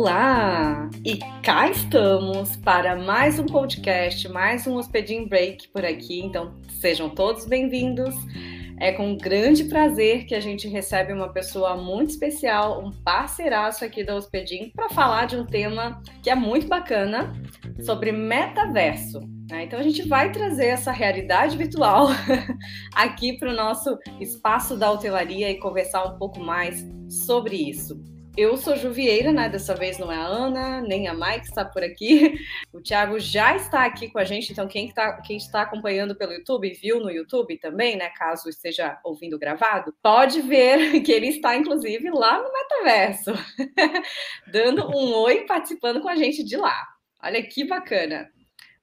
Olá! E cá estamos para mais um podcast, mais um Hospedin Break por aqui. Então, sejam todos bem-vindos. É com grande prazer que a gente recebe uma pessoa muito especial, um parceiraço aqui da Hospedim, para falar de um tema que é muito bacana sobre metaverso. Né? Então a gente vai trazer essa realidade virtual aqui para o nosso espaço da hotelaria e conversar um pouco mais sobre isso. Eu sou Juvieira, né? Dessa vez não é a Ana, nem a Mike está por aqui. O Thiago já está aqui com a gente, então quem, tá, quem está acompanhando pelo YouTube, viu no YouTube também, né? Caso esteja ouvindo gravado, pode ver que ele está, inclusive, lá no metaverso, dando um oi participando com a gente de lá. Olha que bacana.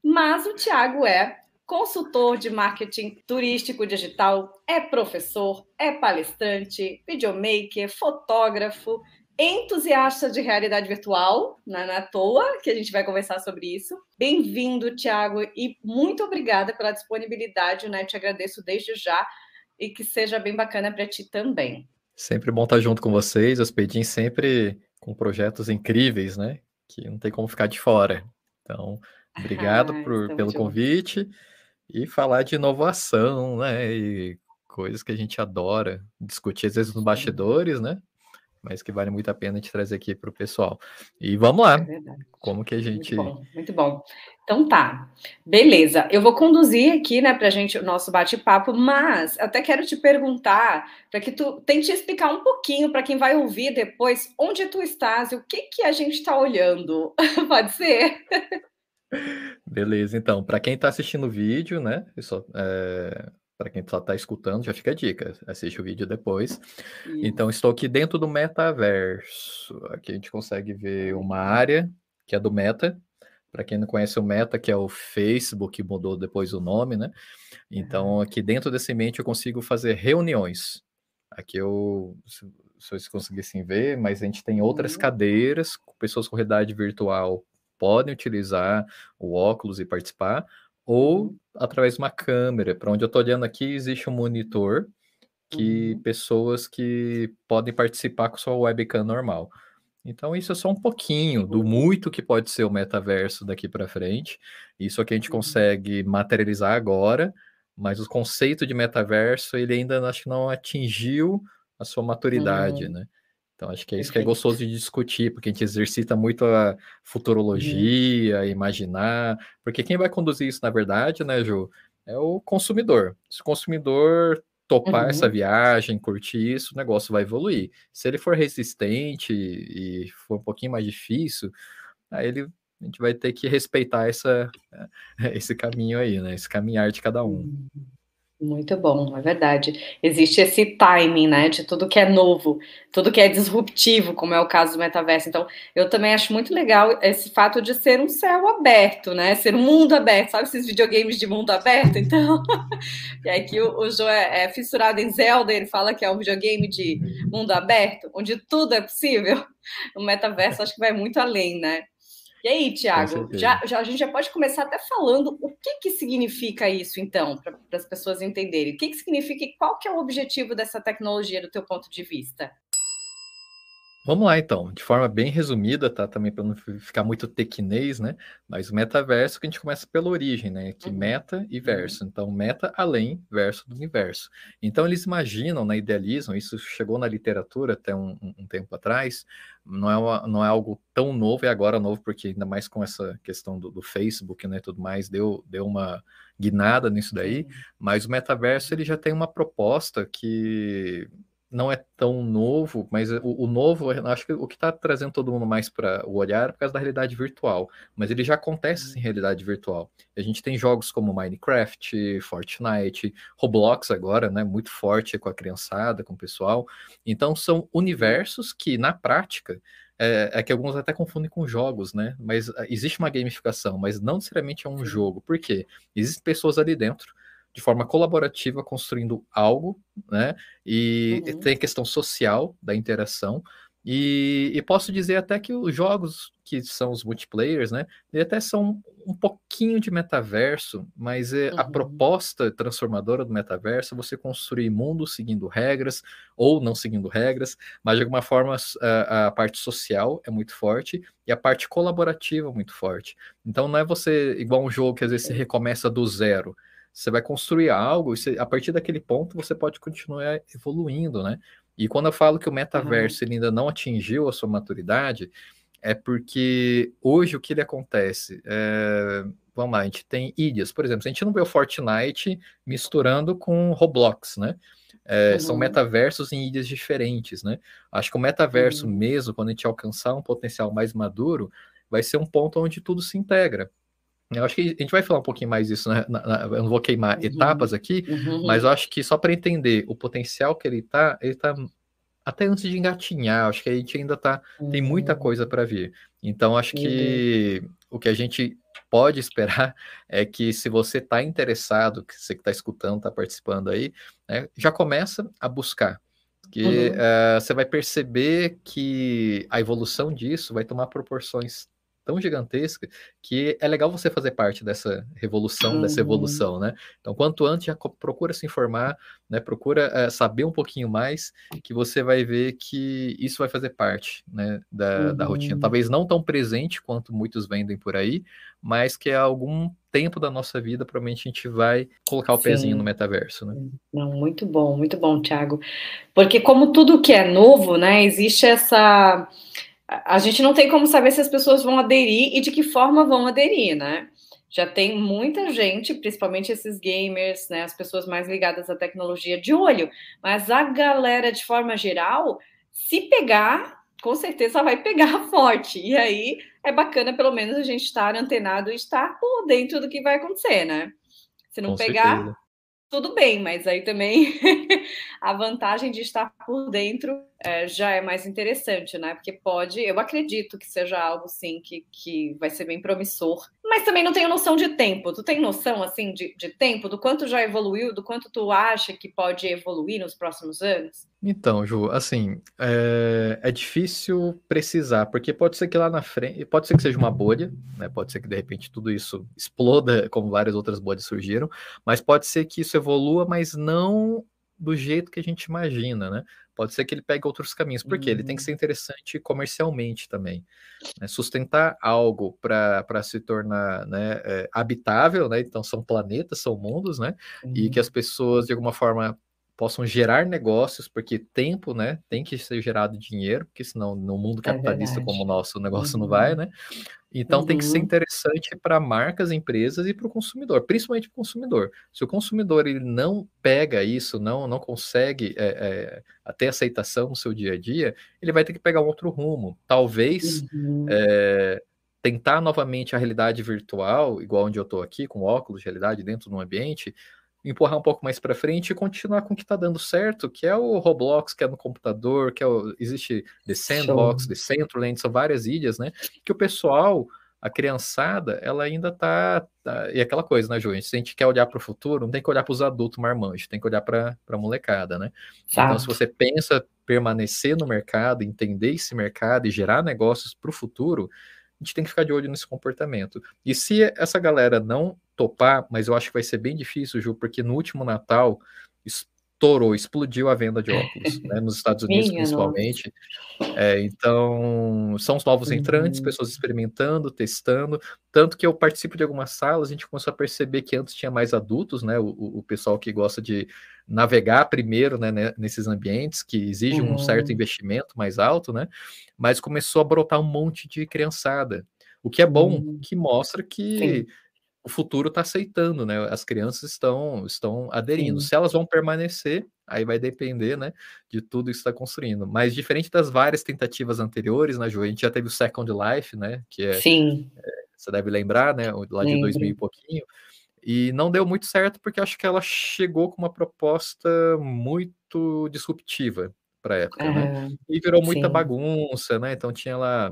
Mas o Thiago é consultor de marketing turístico digital, é professor, é palestrante, videomaker, fotógrafo, entusiasta de realidade virtual, não é à toa que a gente vai conversar sobre isso. Bem-vindo, Thiago, e muito obrigada pela disponibilidade, né? Te agradeço desde já e que seja bem bacana para ti também. Sempre bom estar junto com vocês, Hospedim sempre com projetos incríveis, né? Que não tem como ficar de fora. Então, obrigado ah, por, pelo convite e falar de inovação, né? E coisas que a gente adora discutir, às vezes nos bastidores, né? Mas que vale muito a pena te trazer aqui para o pessoal. E vamos lá. É como que a gente. Muito bom, muito bom. Então tá, beleza. Eu vou conduzir aqui, né, para a gente o nosso bate-papo, mas até quero te perguntar para que tu tente explicar um pouquinho para quem vai ouvir depois onde tu estás e o que que a gente está olhando. Pode ser? Beleza, então, para quem está assistindo o vídeo, né, só, é, para quem só está escutando, já fica a dica, assiste o vídeo depois. Então, estou aqui dentro do metaverso. Aqui a gente consegue ver uma área que é do Meta. Para quem não conhece o Meta, que é o Facebook, que mudou depois o nome, né? Então, aqui dentro desse ambiente eu consigo fazer reuniões. Aqui eu, se vocês conseguissem ver, mas a gente tem outras uhum. cadeiras, pessoas com realidade virtual podem utilizar o óculos e participar, ou uhum. Através de uma câmera. Para onde eu estou olhando aqui, existe um monitor que uhum. pessoas que podem participar com sua webcam normal. Então, isso é só um pouquinho do muito que pode ser o metaverso daqui para frente. Isso aqui a gente uhum. consegue materializar agora, mas o conceito de metaverso, ele ainda acho que não atingiu a sua maturidade, uhum. né? Então, acho que é isso que é gostoso de discutir, porque a gente exercita muito a uhum. futurologia, uhum. imaginar, porque quem vai conduzir isso, na verdade, né, Ju, é o consumidor. Se o consumidor topar uhum. essa viagem, curtir isso, o negócio vai evoluir. Se ele for resistente e for um pouquinho mais difícil, aí ele, a gente vai ter que respeitar essa, esse caminho aí, né? Esse caminhar de cada um. Uhum. Muito bom, é verdade. Existe esse timing, né, de tudo que é novo, tudo que é disruptivo, como é o caso do metaverso. Então, eu também acho muito legal esse fato de ser um céu aberto, né, ser um mundo aberto. Sabe esses videogames de mundo aberto? Então, e aqui o, o Joe é, é fissurado em Zelda, ele fala que é um videogame de mundo aberto, onde tudo é possível. O metaverso acho que vai muito além, né? E aí, Tiago, já, já, a gente já pode começar até falando o que, que significa isso, então, para as pessoas entenderem. O que, que significa e qual que é o objetivo dessa tecnologia do teu ponto de vista? Vamos lá, então, de forma bem resumida, tá? Também para não ficar muito tequinês, né? Mas o metaverso que a gente começa pela origem, né? Que uhum. meta e verso. Uhum. Então, meta além, verso do universo. Então, eles imaginam, né? Idealizam, isso chegou na literatura até um, um tempo atrás, não é, uma, não é algo tão novo, é agora novo, porque ainda mais com essa questão do, do Facebook, né? Tudo mais, deu, deu uma guinada nisso daí. Mas o metaverso, ele já tem uma proposta que não é tão novo, mas o, o novo, acho que o que está trazendo todo mundo mais para o olhar é por causa da realidade virtual, mas ele já acontece em realidade virtual. A gente tem jogos como Minecraft, Fortnite, Roblox agora, né, muito forte com a criançada, com o pessoal. Então são universos que na prática é, é, que alguns até confundem com jogos, né? Mas ah, existe uma gamificação, mas não necessariamente é um jogo. Por quê? Existem pessoas ali dentro de forma colaborativa construindo algo, né? E uhum. tem a questão social da interação, E, e, posso dizer até que os jogos que são os multiplayers, né, eles até são um pouquinho de metaverso, mas é, uhum. a proposta transformadora do metaverso é você construir mundos seguindo regras ou não seguindo regras, mas de alguma forma a, a parte social é muito forte e a parte colaborativa é muito forte. Então não é você igual um jogo que às vezes você recomeça do zero. Você vai construir algo e você, a partir daquele ponto você pode continuar evoluindo, né? E quando eu falo que o metaverso uhum. ainda não atingiu a sua maturidade, é porque hoje o que ele acontece? É, vamos lá, a gente tem ilhas, por exemplo, a gente não vê o Fortnite misturando com Roblox, né? É, uhum. São metaversos em ilhas diferentes, né? Acho que o metaverso uhum. mesmo, quando a gente alcançar um potencial mais maduro, vai ser um ponto onde tudo se integra. Eu acho que a gente vai falar um pouquinho mais disso, né? Eu não vou queimar uhum. etapas aqui, uhum. mas eu acho que só para entender o potencial que ele está, ele está até antes de engatinhar, acho que a gente ainda tá, uhum. tem muita uhum. coisa para vir. Então, acho que o que a gente pode esperar é que se você está interessado, que você que está escutando, está participando aí, né, já começa a buscar. Que uhum. uh, você vai perceber que a evolução disso vai tomar proporções tão gigantesca que é legal você fazer parte dessa revolução, uhum. dessa evolução, né? Então, quanto antes, já procura se informar, né? Procura é, saber um pouquinho mais, que você vai ver que isso vai fazer parte, né? Da, uhum. da rotina. Uhum. Talvez não tão presente quanto muitos vendem por aí, mas que a algum tempo da nossa vida, provavelmente a gente vai colocar o Sim. pezinho no metaverso, né? Não, muito bom, muito bom, Thiago. Porque como tudo que é novo, né, existe essa a gente não tem como saber se as pessoas vão aderir e de que forma vão aderir, né? Já tem muita gente, principalmente esses gamers, né, as pessoas mais ligadas à tecnologia, de olho. Mas a galera, de forma geral, se pegar, com certeza vai pegar forte. E aí é bacana, pelo menos, a gente estar antenado e estar por dentro do que vai acontecer, né? Se não com pegar, certeza tudo bem, mas aí também a vantagem de estar por dentro é, já é mais interessante, né? Porque pode, eu acredito que seja algo sim que, que vai ser bem promissor, mas também não tenho noção de tempo. Tu tem noção assim de, de tempo, do quanto já evoluiu, do quanto tu acha que pode evoluir nos próximos anos? Então, Ju, assim, é, é, difícil precisar, porque pode ser que lá na frente, pode ser que seja uma bolha, né? Pode ser que de repente tudo isso exploda, como várias outras bolhas surgiram, mas pode ser que isso evolua, mas não do jeito que a gente imagina, né? Pode ser que ele pegue outros caminhos, porque uhum. ele tem que uhum. ser interessante comercialmente também. Né? Sustentar algo para se tornar né, é, habitável, né? Então são planetas, são mundos, né? Uhum. E que as pessoas, de alguma forma, possam gerar negócios, porque tempo, né, tem que ser gerado dinheiro, porque senão no mundo é capitalista é como o nosso, o negócio uhum. não vai, uhum. né? Então uhum. tem que ser uhum. interessante para marcas, empresas e para o consumidor, principalmente para o consumidor. Se o consumidor ele não pega isso, não não consegue é, é, ter aceitação no seu dia a dia, ele vai ter que pegar um outro rumo. Talvez uhum. é, tentar novamente a realidade virtual, igual onde eu estou aqui, com óculos de realidade dentro de um ambiente, empurrar um pouco mais para frente e continuar com o que está dando certo, que é o Roblox, que é no computador, que é o, existe The Sandbox, Show. The Centraland, são várias ilhas, né? Que o pessoal, a criançada, ela ainda tá, tá e aquela coisa, né, Ju? Se a gente quer olhar para o futuro, não tem que olhar para os adultos marmanjos, tem que olhar para a molecada, né? Então, se você pensa permanecer no mercado, entender esse mercado e gerar negócios para o futuro, a gente tem que ficar de olho nesse comportamento. E se essa galera não topar, mas eu acho que vai ser bem difícil, Ju, porque no último Natal estourou, explodiu a venda de óculos, né, nos Estados Unidos Minha principalmente. É, então, são os novos entrantes, uhum. pessoas experimentando, testando. Tanto que eu participo de algumas salas, a gente começou a perceber que antes tinha mais adultos, né? O, o pessoal que gosta de navegar primeiro né, nesses ambientes, que exigem uhum. um certo uhum. investimento mais alto, né? Mas começou a brotar um monte de criançada. O que é bom, uhum. que mostra que. Sim o futuro está aceitando, né? As crianças estão, estão aderindo. Sim. Se elas vão permanecer, aí vai depender, né, de tudo que está construindo. Mas diferente das várias tentativas anteriores, né, Ju? A gente já teve o Second Life, né? Que é, Sim. É, você deve lembrar, né? Lá de 2000 e pouquinho. E não deu muito certo porque acho que ela chegou com uma proposta muito disruptiva para a época, né? E virou muita sim. bagunça, né? Então tinha lá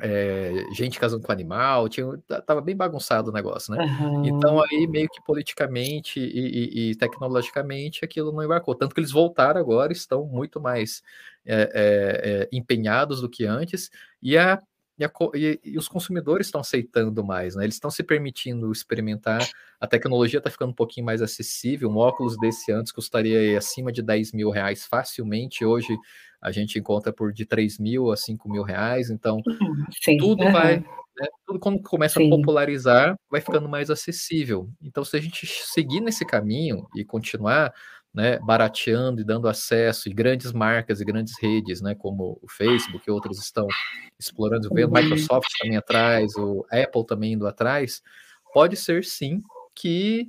é, gente casando com animal, tinha, tava bem bagunçado o negócio, né? Uhum. Então aí meio que politicamente e, e, e, tecnologicamente aquilo não embarcou, tanto que eles voltaram agora, estão muito mais é, é, empenhados do que antes, e a e, a, e, e, os consumidores estão aceitando mais, né? Eles estão se permitindo experimentar. A tecnologia está ficando um pouquinho mais acessível. Um óculos desse antes custaria acima de 10 mil reais facilmente. Hoje a gente encontra por de 3 mil a 5 mil reais. Então, Sim. tudo uhum. vai. Né? Tudo quando começa Sim. a popularizar, vai ficando mais acessível. Então, se a gente seguir nesse caminho e continuar, né, barateando e dando acesso, e grandes marcas e grandes redes, né, como o Facebook e outros estão explorando, vendo uhum. Microsoft também atrás, o Apple também indo atrás, pode ser sim que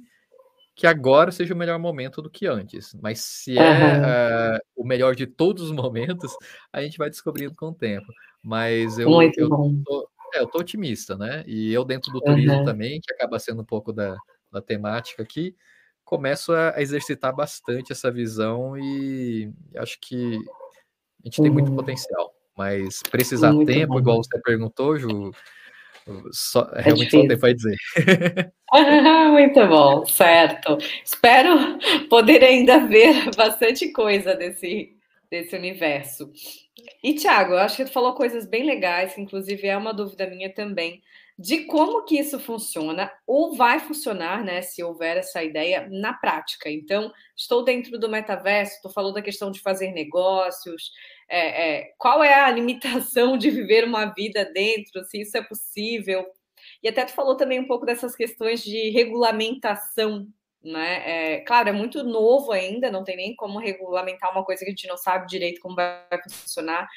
que agora seja o melhor momento do que antes. Mas se é uh, o melhor de todos os momentos, a gente vai descobrindo com o tempo. Mas eu, Muito eu. Tô, é, eu tô otimista, né? E eu dentro do turismo uhum. também, que acaba sendo um pouco da, da temática aqui, começo a, exercitar bastante essa visão e acho que a gente tem muito uhum. potencial, mas precisar muito tempo, bom. igual você perguntou, Ju, só, é realmente difícil. só tempo vai dizer. muito bom, certo. Espero poder ainda ver bastante coisa desse, desse universo. E, Thiago, eu acho que tu falou coisas bem legais, inclusive é uma dúvida minha também de como que isso funciona ou vai funcionar, né, se houver essa ideia na prática. Então, estou dentro do metaverso, estou falando da questão de fazer negócios, é, é, qual é a limitação de viver uma vida dentro, se isso é possível. E até tu falou também um pouco dessas questões de regulamentação, né? É, claro, é muito novo ainda, não tem nem como regulamentar uma coisa que a gente não sabe direito como vai funcionar.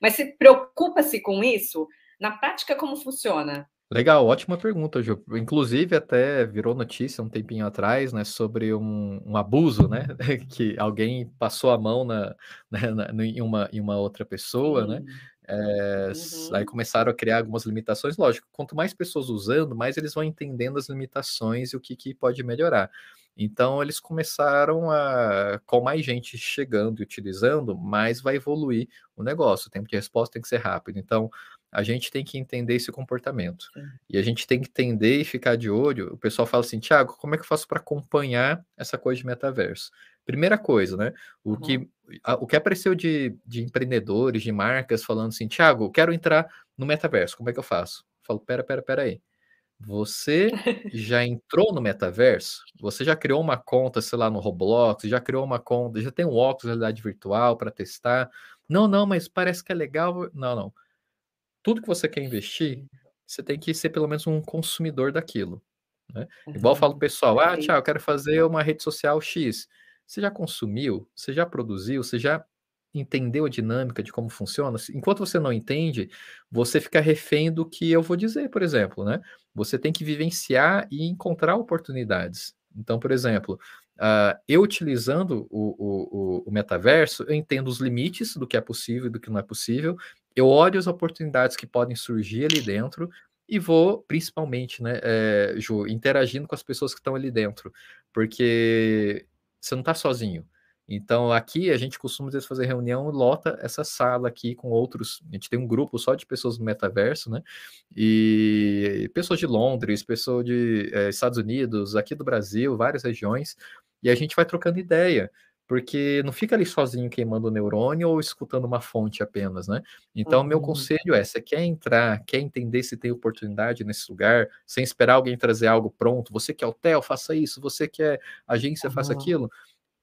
Mas se preocupa-se com isso? Na prática, como funciona? Legal, ótima pergunta, Ju. Inclusive, até virou notícia um tempinho atrás, né, sobre um, um abuso, né, que alguém passou a mão na, né, na, em, uma, em uma outra pessoa, né, é, uhum. aí começaram a criar algumas limitações. Lógico, quanto mais pessoas usando, mais eles vão entendendo as limitações e o que, que pode melhorar. Então, eles começaram a, com mais gente chegando e utilizando, mais vai evoluir o negócio. O tempo de resposta tem que ser rápido. Então, a gente tem que entender esse comportamento. Sim. E a gente tem que entender e ficar de olho. O pessoal fala assim, Tiago, como é que eu faço para acompanhar essa coisa de metaverso? Primeira coisa, né? O, uhum. que, a, o que apareceu de, de empreendedores, de marcas, falando assim, Tiago, quero entrar no metaverso, como é que eu faço? Eu falo, pera, pera, pera aí. Você já entrou no metaverso? Você já criou uma conta, sei lá, no Roblox? Já criou uma conta? Já tem um óculos de realidade virtual para testar? Não, não, mas parece que é legal. Não, não tudo que você quer investir, você tem que ser pelo menos um consumidor daquilo. Né? Uhum. Igual eu falo pro pessoal, ah, tchau, eu quero fazer uma rede social X. Você já consumiu? Você já produziu? Você já entendeu a dinâmica de como funciona? Enquanto você não entende, você fica refém do que eu vou dizer, por exemplo, né? Você tem que vivenciar e encontrar oportunidades. Então, por exemplo, uh, eu utilizando o, o, o, metaverso, eu entendo os limites do que é possível e do que não é possível, eu olho as oportunidades que podem surgir ali dentro e vou, principalmente, né, é, Ju, interagindo com as pessoas que estão ali dentro, porque você não está sozinho. Então, aqui a gente costuma vezes, fazer reunião, lota essa sala aqui com outros. A gente tem um grupo só de pessoas do metaverso, né? E pessoas de Londres, pessoas de é, Estados Unidos, aqui do Brasil, várias regiões, e a gente vai trocando ideia porque não fica ali sozinho queimando o neurônio ou escutando uma fonte apenas, né? Então, uhum. meu conselho é: você quer entrar, quer entender se tem oportunidade nesse lugar, sem esperar alguém trazer algo pronto, você quer hotel, faça isso, você quer agência, uhum. faça aquilo,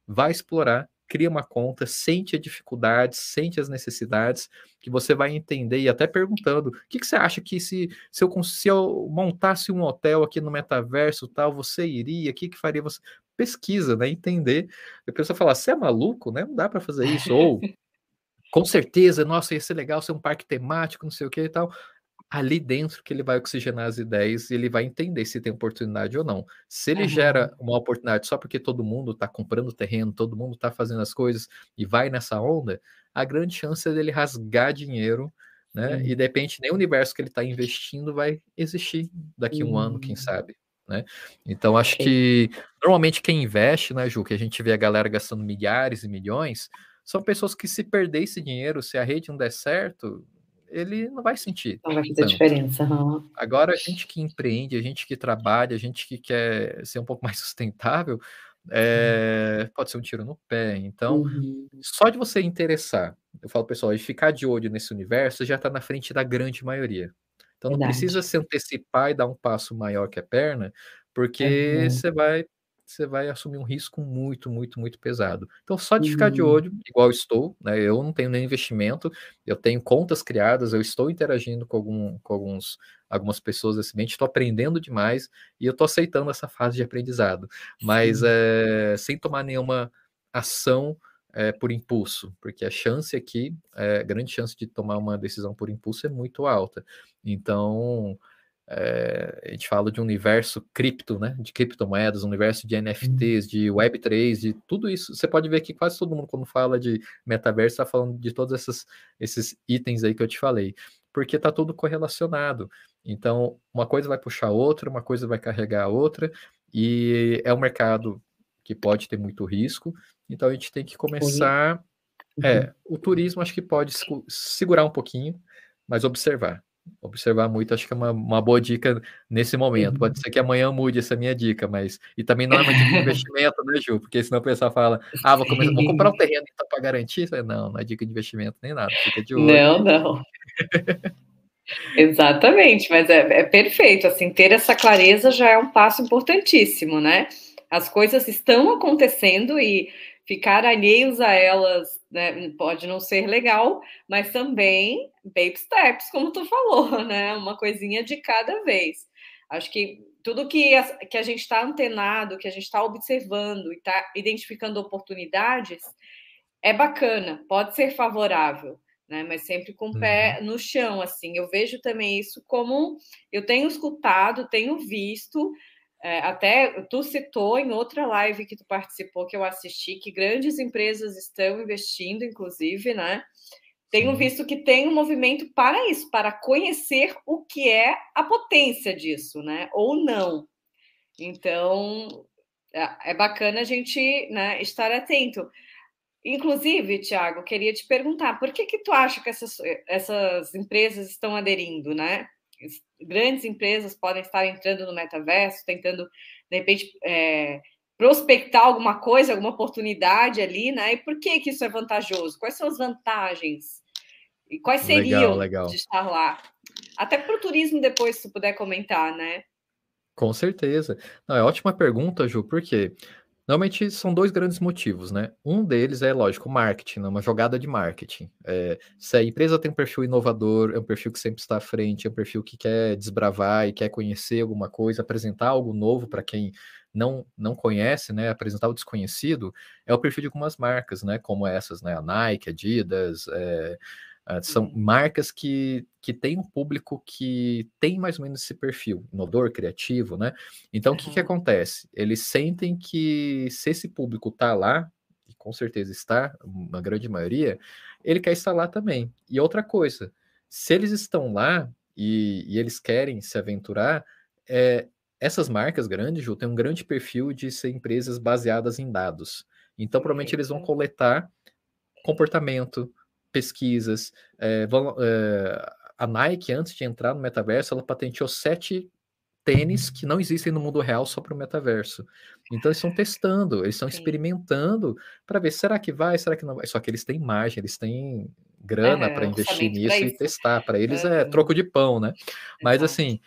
vai explorar, cria uma conta, sente a dificuldade, sente as necessidades, que você vai entender e até perguntando: o que, que você acha que se, se, eu, se eu montasse um hotel aqui no metaverso tal, você iria? O que, que faria você? Pesquisa, né? Entender. A pessoa fala, você é maluco, né? Não dá para fazer isso. Ou, com certeza, nossa, ia ser legal ser um parque temático, não sei o que e tal. Ali dentro que ele vai oxigenar as ideias e ele vai entender se tem oportunidade ou não. Se ele uhum. gera uma oportunidade só porque todo mundo está comprando terreno, todo mundo está fazendo as coisas e vai nessa onda, a grande chance é dele rasgar dinheiro né? Uhum. E de repente nem o universo que ele está investindo vai existir daqui a um uhum. ano, quem sabe né? Então acho que normalmente quem investe, né, Ju, que a gente vê a galera gastando milhares e milhões, são pessoas que se perder esse dinheiro, se a rede não der certo, ele não vai sentir. Não vai fazer tanto. diferença. Uhum. Agora, a gente que empreende, a gente que trabalha, a gente que quer ser um pouco mais sustentável, é, pode ser um tiro no pé. Então, uhum. só de você interessar, eu falo, pessoal, de ficar de olho nesse universo, já está na frente da grande maioria. Então, Verdade. não precisa se antecipar e dar um passo maior que a perna, porque uhum. você vai você vai assumir um risco muito, muito, muito pesado. Então, só de ficar de uhum. olho, igual estou, né? Eu não tenho nem investimento, eu tenho contas criadas, eu estou interagindo com, algum, com alguns, algumas pessoas desse ambiente, estou aprendendo demais e eu estou aceitando essa fase de aprendizado, mas é, sem tomar nenhuma ação é, por impulso, porque a chance aqui, é, a grande chance de tomar uma decisão por impulso é muito alta. Então, é, a gente fala de um universo cripto, né? De criptomoedas, um universo de NFTs, de Web3, de tudo isso. Você pode ver que quase todo mundo, quando fala de metaverso, está falando de todos esses, esses itens aí que eu te falei, porque está tudo correlacionado. Então, uma coisa vai puxar a outra, uma coisa vai carregar a outra, e é um mercado que pode ter muito risco, então a gente tem que começar. É, uhum. o turismo acho que pode segurar um pouquinho, mas observar observar muito, acho que é uma, uma boa dica nesse momento. Pode uhum. ser que amanhã mude essa minha dica, mas. E também não é uma dica de investimento, né, Ju? Porque senão o pessoal fala, ah, vou, começar, vou comprar um terreno então para garantir. Não, não é dica de investimento nem nada. Fica de olho. Não, não. Exatamente, mas é, é perfeito. Assim, ter essa clareza já é um passo importantíssimo, né? As coisas estão acontecendo e ficar alheios a elas né, pode não ser legal, mas também baby steps, como tu falou, né? Uma coisinha de cada vez. Acho que tudo que a, que a gente está antenado, que a gente está observando e está identificando oportunidades, é bacana, pode ser favorável, né? Mas sempre com o pé uhum. no chão, assim. Eu vejo também isso como eu tenho escutado, tenho visto é, até tu citou em outra live que tu participou, que eu assisti, que grandes empresas estão investindo, inclusive, né? Tenho visto que tem um movimento para isso, para conhecer o que é a potência disso, né? Ou não. Então, é, é bacana a gente né, estar atento. Inclusive, Tiago, queria te perguntar, por que que tu acha que essas, essas empresas estão aderindo, né? Grandes empresas podem estar entrando no metaverso, tentando, de repente, é, prospectar alguma coisa, alguma oportunidade ali, né? E por que, que isso é vantajoso? Quais são as vantagens? E quais seriam legal, legal. de estar lá? Até para o turismo depois, se puder comentar, né? Com certeza. Não, é ótima pergunta, Ju, porque Normalmente são dois grandes motivos, né? Um deles é, lógico, marketing, né? uma jogada de marketing. É, se a empresa tem um perfil inovador, é um perfil que sempre está à frente, é um perfil que quer desbravar e quer conhecer alguma coisa, apresentar algo novo para quem não, não conhece, né? Apresentar o desconhecido, é o perfil de algumas marcas, né? Como essas, né? A Nike, Adidas, é, Uh, são uhum. marcas que, que têm um público que tem mais ou menos esse perfil, inovador, criativo, né? Então, o que, que acontece? Eles sentem que se esse público está lá, e com certeza está, uma grande maioria, ele quer estar lá também. E outra coisa, se eles estão lá e, e eles querem se aventurar, é, essas marcas grandes, Ju, têm um grande perfil de ser empresas baseadas em dados. Então, provavelmente eles vão coletar comportamento, pesquisas. É, vão, é, a Nike, antes de entrar no metaverso, ela patenteou sete tênis que não existem no mundo real só para o metaverso. Então eles estão testando, eles estão experimentando para ver será que vai, será que não vai. Só que eles têm margem, eles têm grana é, para investir nisso e testar. Para eles é. é troco de pão, né? Mas assim,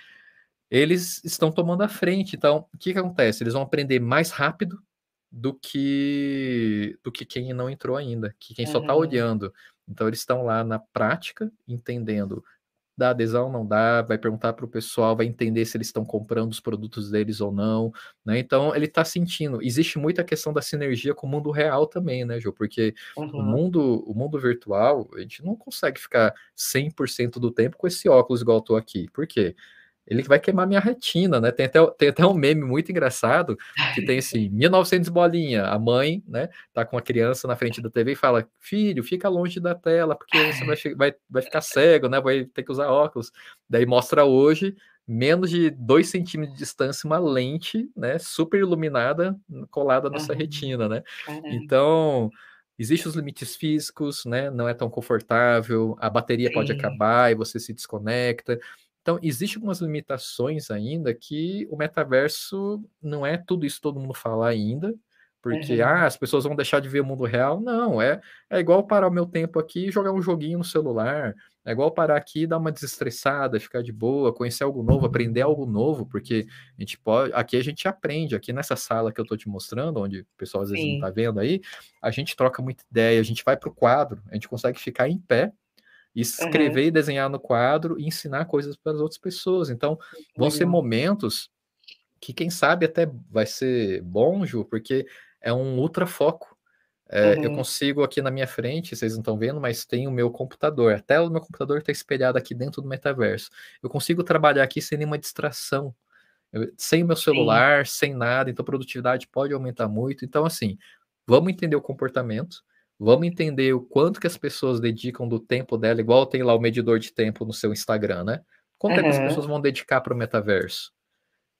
eles estão tomando a frente. Então, o que, que acontece? Eles vão aprender mais rápido do que do que quem não entrou ainda, que quem só está olhando. Então eles estão lá na prática, entendendo dá adesão, não dá, vai perguntar para o pessoal, vai entender se eles estão comprando os produtos deles ou não, né? Então ele está sentindo. Existe muita questão da sinergia com o mundo real também, né, Ju? Porque uhum. o mundo, o mundo virtual, a gente não consegue ficar 100% do tempo com esse óculos igual eu tô aqui. Por quê? Ele vai queimar minha retina, né? Tem até, tem até um meme muito engraçado que tem assim, 1900 bolinha, a mãe, né, tá com a criança na frente da TV e fala, filho, fica longe da tela, porque você vai, vai, vai ficar cego, né, vai ter que usar óculos. Daí mostra hoje, menos de 2 centímetros de distância, uma lente, né, super iluminada, colada nessa uhum. retina, né? Então, Existem os limites físicos, né? Não é tão confortável, a bateria Sim. pode acabar e você se desconecta. Então, existem algumas limitações ainda que o metaverso não é tudo isso que todo mundo fala ainda, porque uhum. ah, as pessoas vão deixar de ver o mundo real. Não, é, é igual parar o meu tempo aqui e jogar um joguinho no celular. É igual parar aqui, dar uma desestressada, ficar de boa, conhecer algo novo, aprender algo novo, porque a gente pode. Aqui a gente aprende, aqui nessa sala que eu estou te mostrando, onde o pessoal às vezes Sim. não está vendo aí, a gente troca muita ideia, a gente vai para o quadro, a gente consegue ficar em pé escrever uhum. e desenhar no quadro e ensinar coisas para as outras pessoas. Então, vão ser momentos que, quem sabe, até vai ser bom, Ju, porque é um ultra foco. É, uhum. Eu consigo aqui na minha frente, vocês não estão vendo, mas tem o meu computador. A tela do meu computador está espelhada aqui dentro do metaverso. Eu consigo trabalhar aqui sem nenhuma distração, eu, sem o meu celular, Sim. sem nada. Então, a produtividade pode aumentar muito. Então, assim, vamos entender o comportamento Vamos entender o quanto que as pessoas dedicam do tempo dela, igual tem lá o medidor de tempo no seu Instagram, né? Quanto uhum. tempo as pessoas vão dedicar para o metaverso?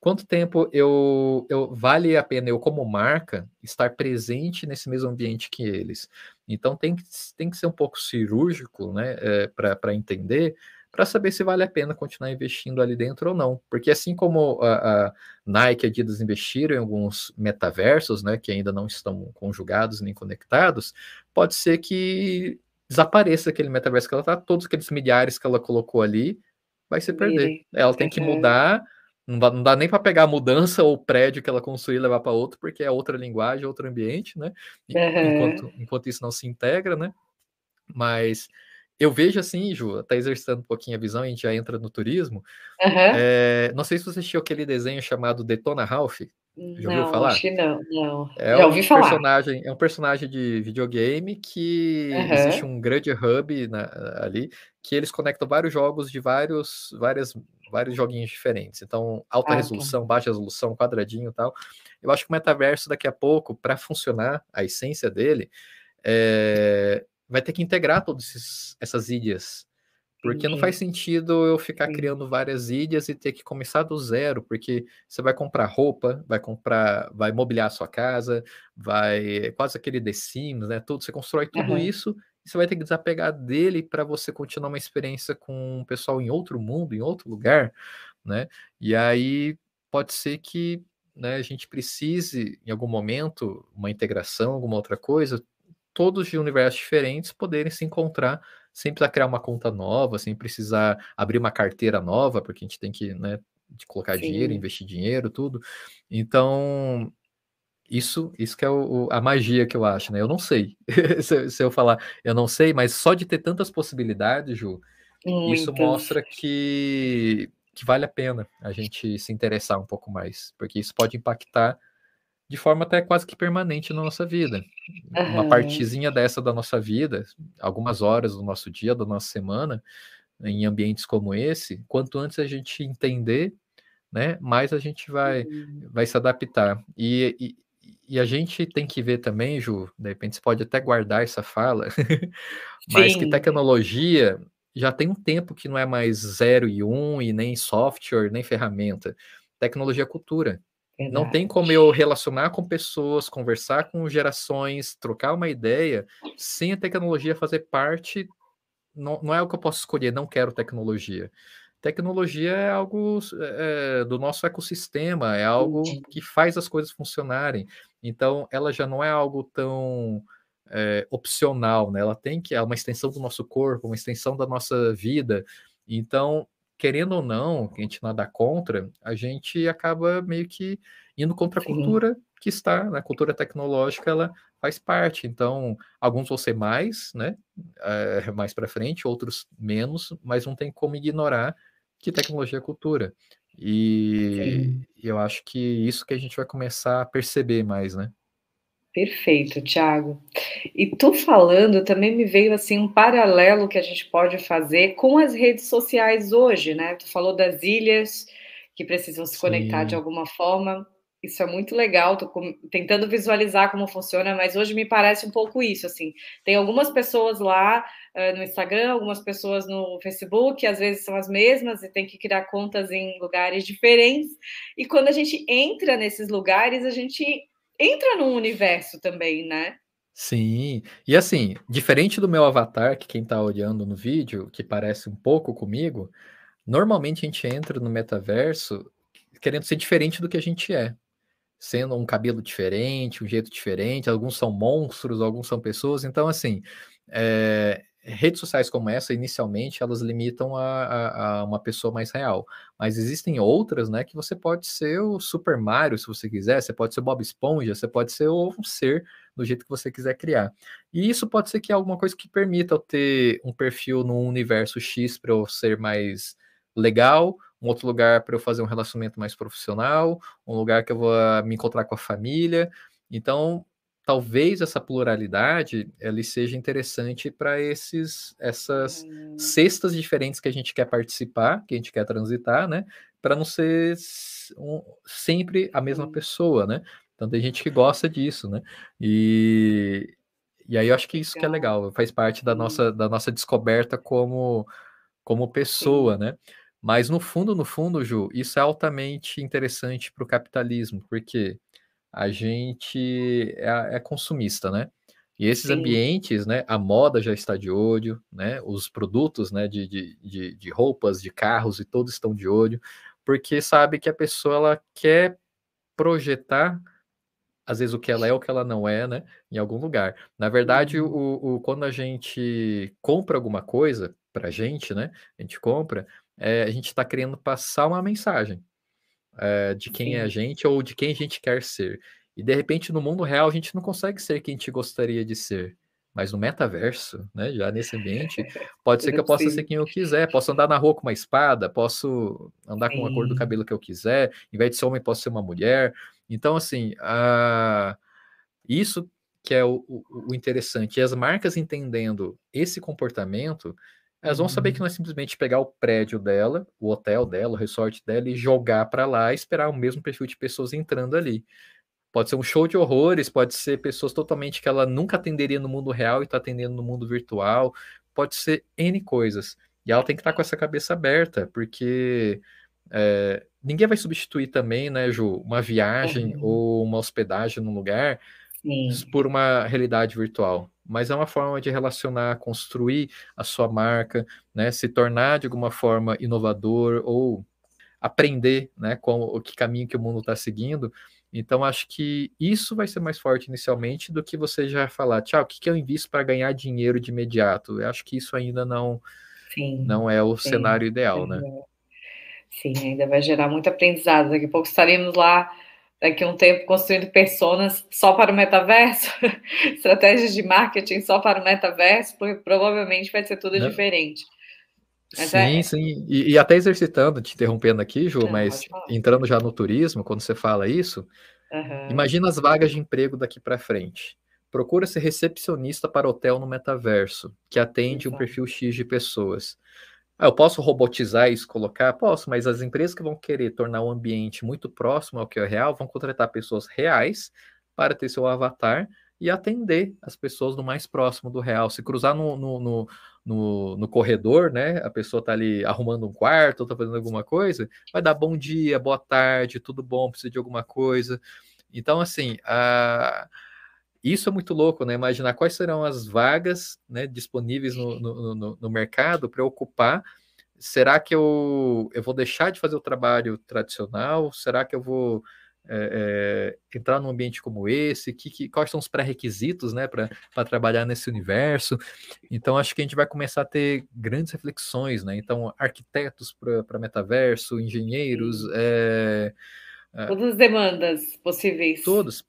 Quanto tempo eu, eu vale a pena eu, como marca, estar presente nesse mesmo ambiente que eles? Então tem que, tem que ser um pouco cirúrgico, né, é, para entender para saber se vale a pena continuar investindo ali dentro ou não. Porque assim como a, a Nike e a Adidas investiram em alguns metaversos, né, que ainda não estão conjugados nem conectados, pode ser que desapareça aquele metaverso que ela está, todos aqueles milhares que ela colocou ali, vai se perder. Ela tem que mudar, não dá, não dá nem para pegar a mudança ou o prédio que ela construiu e levar para outro, porque é outra linguagem, outro ambiente, né? Enquanto, enquanto isso não se integra, né? Mas eu vejo assim, Ju, tá exercitando um pouquinho a visão, a gente já entra no turismo. Uhum. É, não sei se você assistiu aquele desenho chamado Detona Ralph. Já não, ouviu falar? Acho que não, não. É já ouvi um falar. Personagem, é um personagem de videogame que uhum. existe um grande hub na, ali que eles conectam vários jogos de vários, várias, vários joguinhos diferentes. Então, alta ah, resolução, tá. baixa resolução, quadradinho e tal. Eu acho que o metaverso, daqui a pouco, para funcionar, a essência dele, é, vai ter que integrar todas essas ilhas. Porque não faz sentido eu ficar criando várias ilhas e ter que começar do zero, porque você vai comprar roupa, vai comprar, vai mobiliar a sua casa, vai quase aquele The Sims, né? Tudo, você constrói tudo uhum. isso e você vai ter que desapegar dele para você continuar uma experiência com o pessoal em outro mundo, em outro lugar, né? E aí pode ser que né, a gente precise, em algum momento, uma integração, alguma outra coisa, todos de universos diferentes poderem se encontrar sem precisar criar uma conta nova, sem precisar abrir uma carteira nova, porque a gente tem que, né, colocar Sim. dinheiro, investir dinheiro, tudo. Então, isso, isso que é o, a magia que eu acho, né? Eu não sei. se, se, eu falar, eu não sei, mas só de ter tantas possibilidades, Ju, Muitas. isso mostra que, que vale a pena a gente se interessar um pouco mais, porque isso pode impactar de forma até quase que permanente na nossa vida. Uhum. Uma partezinha dessa da nossa vida, algumas horas do nosso dia, da nossa semana, em ambientes como esse, quanto antes a gente entender, né, mais a gente vai, uhum. vai se adaptar. E, e, e, a gente tem que ver também, Ju, de repente você pode até guardar essa fala, mas Sim. que tecnologia já tem um tempo que não é mais zero e um, e nem software, nem ferramenta. Tecnologia é cultura. Verdade. Não tem como eu relacionar com pessoas, conversar com gerações, trocar uma ideia, sem a tecnologia fazer parte. Não, não é o que eu posso escolher, não quero tecnologia. Tecnologia é algo é, do nosso ecossistema, é algo que faz as coisas funcionarem. Então, ela já não é algo tão é, opcional, né? Ela tem que é uma extensão do nosso corpo, uma extensão da nossa vida. Então, querendo ou não, a gente nada contra, a gente acaba meio que indo contra a Sim. cultura que está, na né? cultura tecnológica, ela faz parte. Então, alguns vão ser mais, né, é, mais para frente, outros menos, mas não tem como ignorar que tecnologia é cultura. E Sim. eu acho que isso que a gente vai começar a perceber mais, né? Perfeito, Thiago. E tu falando, também me veio assim um paralelo que a gente pode fazer com as redes sociais hoje, né? Tu falou das ilhas que precisam se Sim. conectar de alguma forma. Isso é muito legal, tô tentando visualizar como funciona, mas hoje me parece um pouco isso, assim. Tem algumas pessoas lá uh, no Instagram, algumas pessoas no Facebook, às vezes são as mesmas e tem que criar contas em lugares diferentes. E quando a gente entra nesses lugares, a gente entra num universo também, né? Sim, e assim, diferente do meu avatar, que quem está olhando no vídeo, que parece um pouco comigo, normalmente a gente entra no metaverso querendo ser diferente do que a gente é. Sendo um cabelo diferente, um jeito diferente, alguns são monstros, alguns são pessoas. Então, assim, é, redes sociais como essa, inicialmente, elas limitam a, a, a, uma pessoa mais real. Mas existem outras, né, que você pode ser o Super Mario, se você quiser, você pode ser Bob Esponja, você pode ser um ser do jeito que você quiser criar. E isso pode ser que é alguma coisa que permita eu ter um perfil no universo X para eu ser mais legal, um outro lugar para eu fazer um relacionamento mais profissional, um lugar que eu vou me encontrar com a família. Então, talvez essa pluralidade ele seja interessante para esses essas hum. cestas diferentes que a gente quer participar, que a gente quer transitar, né? Para não ser um, sempre a mesma hum. pessoa, né? Então tem gente que gosta disso, né? E, e aí eu acho que isso que é legal, faz parte da nossa, da nossa descoberta como, como pessoa, Sim. né? Mas no fundo, no fundo, Ju, isso é altamente interessante para o capitalismo, porque a gente é, é consumista, né? E esses Sim. ambientes, né, a moda já está de olho, né, os produtos, né, de, de, de, de, roupas, de carros e todos estão de olho, porque sabe que a pessoa ela quer projetar às vezes o que ela é o que ela não é, né, em algum lugar. Na verdade, uhum. o, o quando a gente compra alguma coisa para gente, né, a gente compra, é, a gente está querendo passar uma mensagem é, de quem Sim. é a gente ou de quem a gente quer ser. E de repente, no mundo real, a gente não consegue ser quem a gente gostaria de ser. Mas no metaverso, né, já nesse ambiente, pode ser que eu possa ser quem eu quiser. Posso andar na rua com uma espada, posso andar Sim. com a cor do cabelo que eu quiser. Em vez de ser homem, posso ser uma mulher. Então, assim, a... isso que é o, o, o interessante. E as marcas entendendo esse comportamento, elas vão saber que não é simplesmente pegar o prédio dela, o hotel dela, o resort dela e jogar para lá e esperar o mesmo perfil de pessoas entrando ali. Pode ser um show de horrores, pode ser pessoas totalmente que ela nunca atenderia no mundo real e está atendendo no mundo virtual, pode ser N coisas. E ela tem que estar tá com essa cabeça aberta, porque é, ninguém vai substituir também, né, Ju, uma viagem uhum. ou uma hospedagem num lugar Sim. por uma realidade virtual mas é uma forma de relacionar, construir a sua marca, né, se tornar de alguma forma inovador ou aprender, né, com o que caminho que o mundo está seguindo. Então acho que isso vai ser mais forte inicialmente do que você já falar, tchau, o que, que eu invisto para ganhar dinheiro de imediato? Eu acho que isso ainda não sim, não é o sim, cenário ideal, né? Sim, ainda vai gerar muito aprendizado. Daqui a pouco estaremos lá daqui a um tempo construindo personas só para o metaverso, estratégias de marketing só para o metaverso, porque provavelmente vai ser tudo Não. diferente. Mas sim, é... sim. E, e, até exercitando, te interrompendo aqui, Ju, Não, mas entrando já no turismo, quando você fala isso, uhum. imagina as vagas de emprego daqui para frente. Procura ser recepcionista para hotel no metaverso, que atende Exato. um perfil X de pessoas. Ah, eu posso robotizar isso, colocar? Posso, mas as empresas que vão querer tornar o ambiente muito próximo ao que é real vão contratar pessoas reais para ter seu avatar e atender as pessoas do mais próximo do real. Se cruzar no, no, no, no, no corredor, né? A pessoa está ali arrumando um quarto, está fazendo alguma coisa, vai dar bom dia, boa tarde, tudo bom, precisa de alguma coisa. Então, assim, a isso é muito louco, né? Imaginar quais serão as vagas né, disponíveis no, no, no, no mercado para ocupar. Será que eu, eu vou deixar de fazer o trabalho tradicional? Será que eu vou é, é, entrar num ambiente como esse? Que, que, quais são os pré-requisitos né, para trabalhar nesse universo? Então, acho que a gente vai começar a ter grandes reflexões. Né? Então, arquitetos para metaverso, engenheiros. É, Todas as demandas possíveis. Todos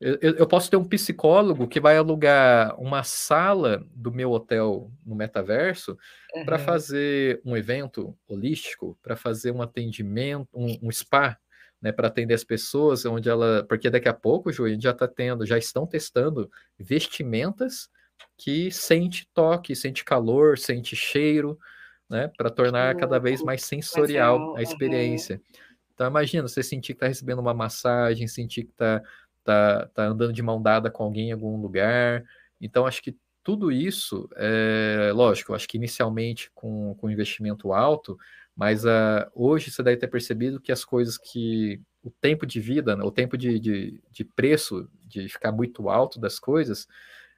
eu, eu, posso ter um psicólogo que vai alugar uma sala do meu hotel no metaverso uhum. para fazer um evento holístico, para fazer um atendimento, um, um spa, né, para atender as pessoas, onde ela, porque daqui a pouco, Ju, a gente já está tendo, já estão testando vestimentas que sente toque, sente calor, sente cheiro, né, para tornar cada vez mais sensorial a experiência. Então imagina, você sentir que está recebendo uma massagem, sentir que está tá, tá andando de mão dada com alguém em algum lugar. Então, acho que tudo isso, é, lógico, acho que inicialmente com, com investimento alto, mas uh, hoje você deve ter percebido que as coisas que o tempo de vida, né, o tempo de, de, de, preço, de ficar muito alto das coisas,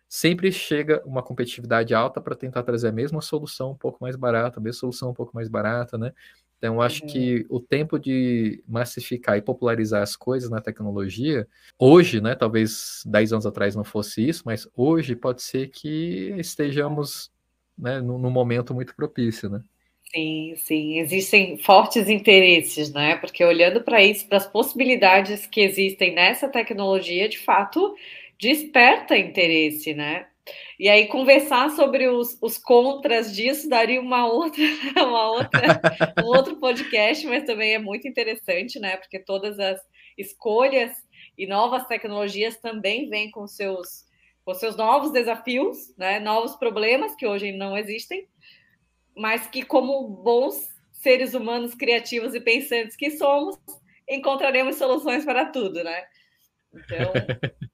sempre chega uma competitividade alta para tentar trazer a mesma solução um pouco mais barata, a mesma solução um pouco mais barata, né? Então, eu acho uhum. que o tempo de massificar e popularizar as coisas na tecnologia, hoje, né? Talvez 10 anos atrás não fosse isso, mas hoje pode ser que estejamos né, num, num momento muito propício, né? Sim, sim, existem fortes interesses, né? Porque olhando para isso, para as possibilidades que existem nessa tecnologia, de fato, desperta interesse, né? E aí conversar sobre os, os contras disso daria uma outra, uma outra, um outro podcast, mas também é muito interessante, né? Porque todas as escolhas e novas tecnologias também vêm com seus, com seus novos desafios, né? Novos problemas que hoje não existem, mas que como bons seres humanos criativos e pensantes que somos, encontraremos soluções para tudo, né? Então,